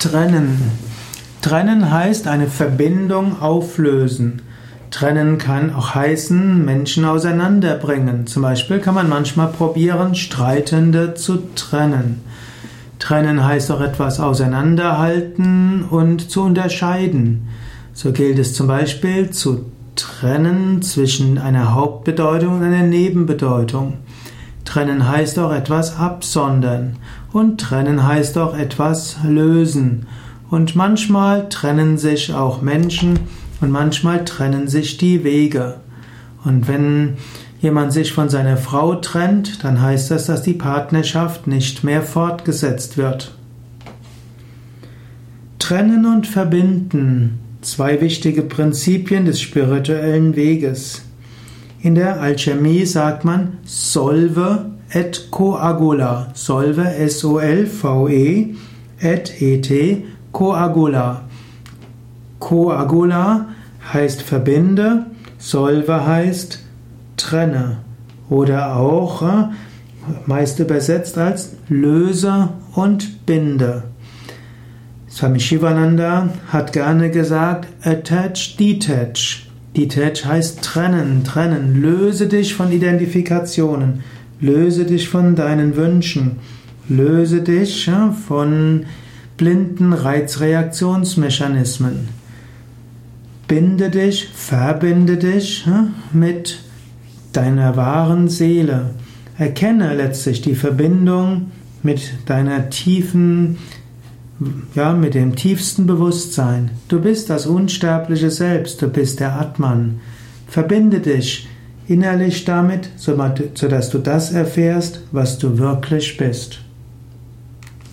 Trennen. Trennen heißt eine Verbindung auflösen. Trennen kann auch heißen Menschen auseinanderbringen. Zum Beispiel kann man manchmal probieren, Streitende zu trennen. Trennen heißt auch etwas auseinanderhalten und zu unterscheiden. So gilt es zum Beispiel zu trennen zwischen einer Hauptbedeutung und einer Nebenbedeutung. Trennen heißt auch etwas absondern und trennen heißt auch etwas lösen. Und manchmal trennen sich auch Menschen und manchmal trennen sich die Wege. Und wenn jemand sich von seiner Frau trennt, dann heißt das, dass die Partnerschaft nicht mehr fortgesetzt wird. Trennen und verbinden. Zwei wichtige Prinzipien des spirituellen Weges. In der Alchemie sagt man Solve et coagula. Solve S-O-L-V-E et et coagula. Coagula heißt verbinde, Solve heißt trenne oder auch äh, meist übersetzt als löse und binde. Swami Shivananda hat gerne gesagt, attach, detach. Detach heißt trennen, trennen. Löse dich von Identifikationen. Löse dich von deinen Wünschen. Löse dich von blinden Reizreaktionsmechanismen. Binde dich, verbinde dich mit deiner wahren Seele. Erkenne letztlich die Verbindung mit deiner tiefen ja, mit dem tiefsten Bewusstsein. Du bist das unsterbliche Selbst, du bist der Atman. Verbinde dich innerlich damit, sodass du das erfährst, was du wirklich bist.